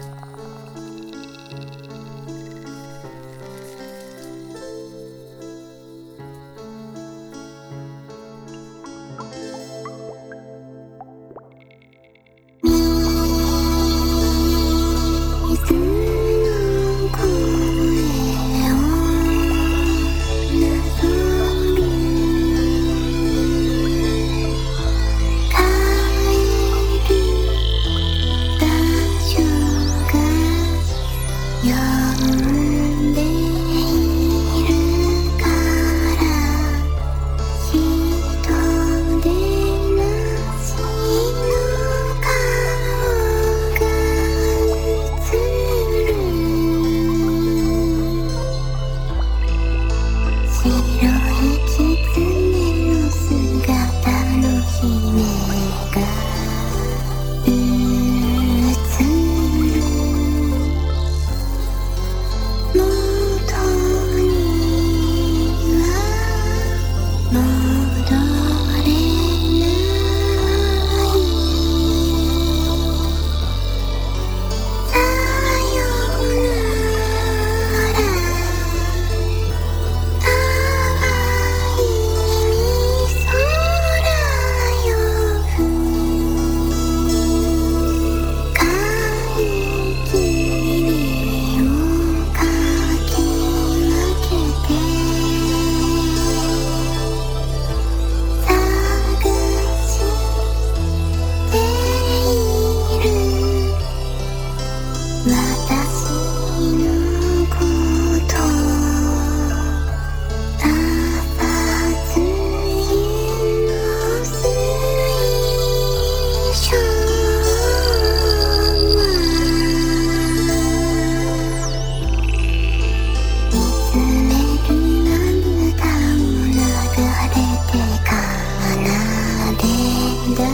you. 你森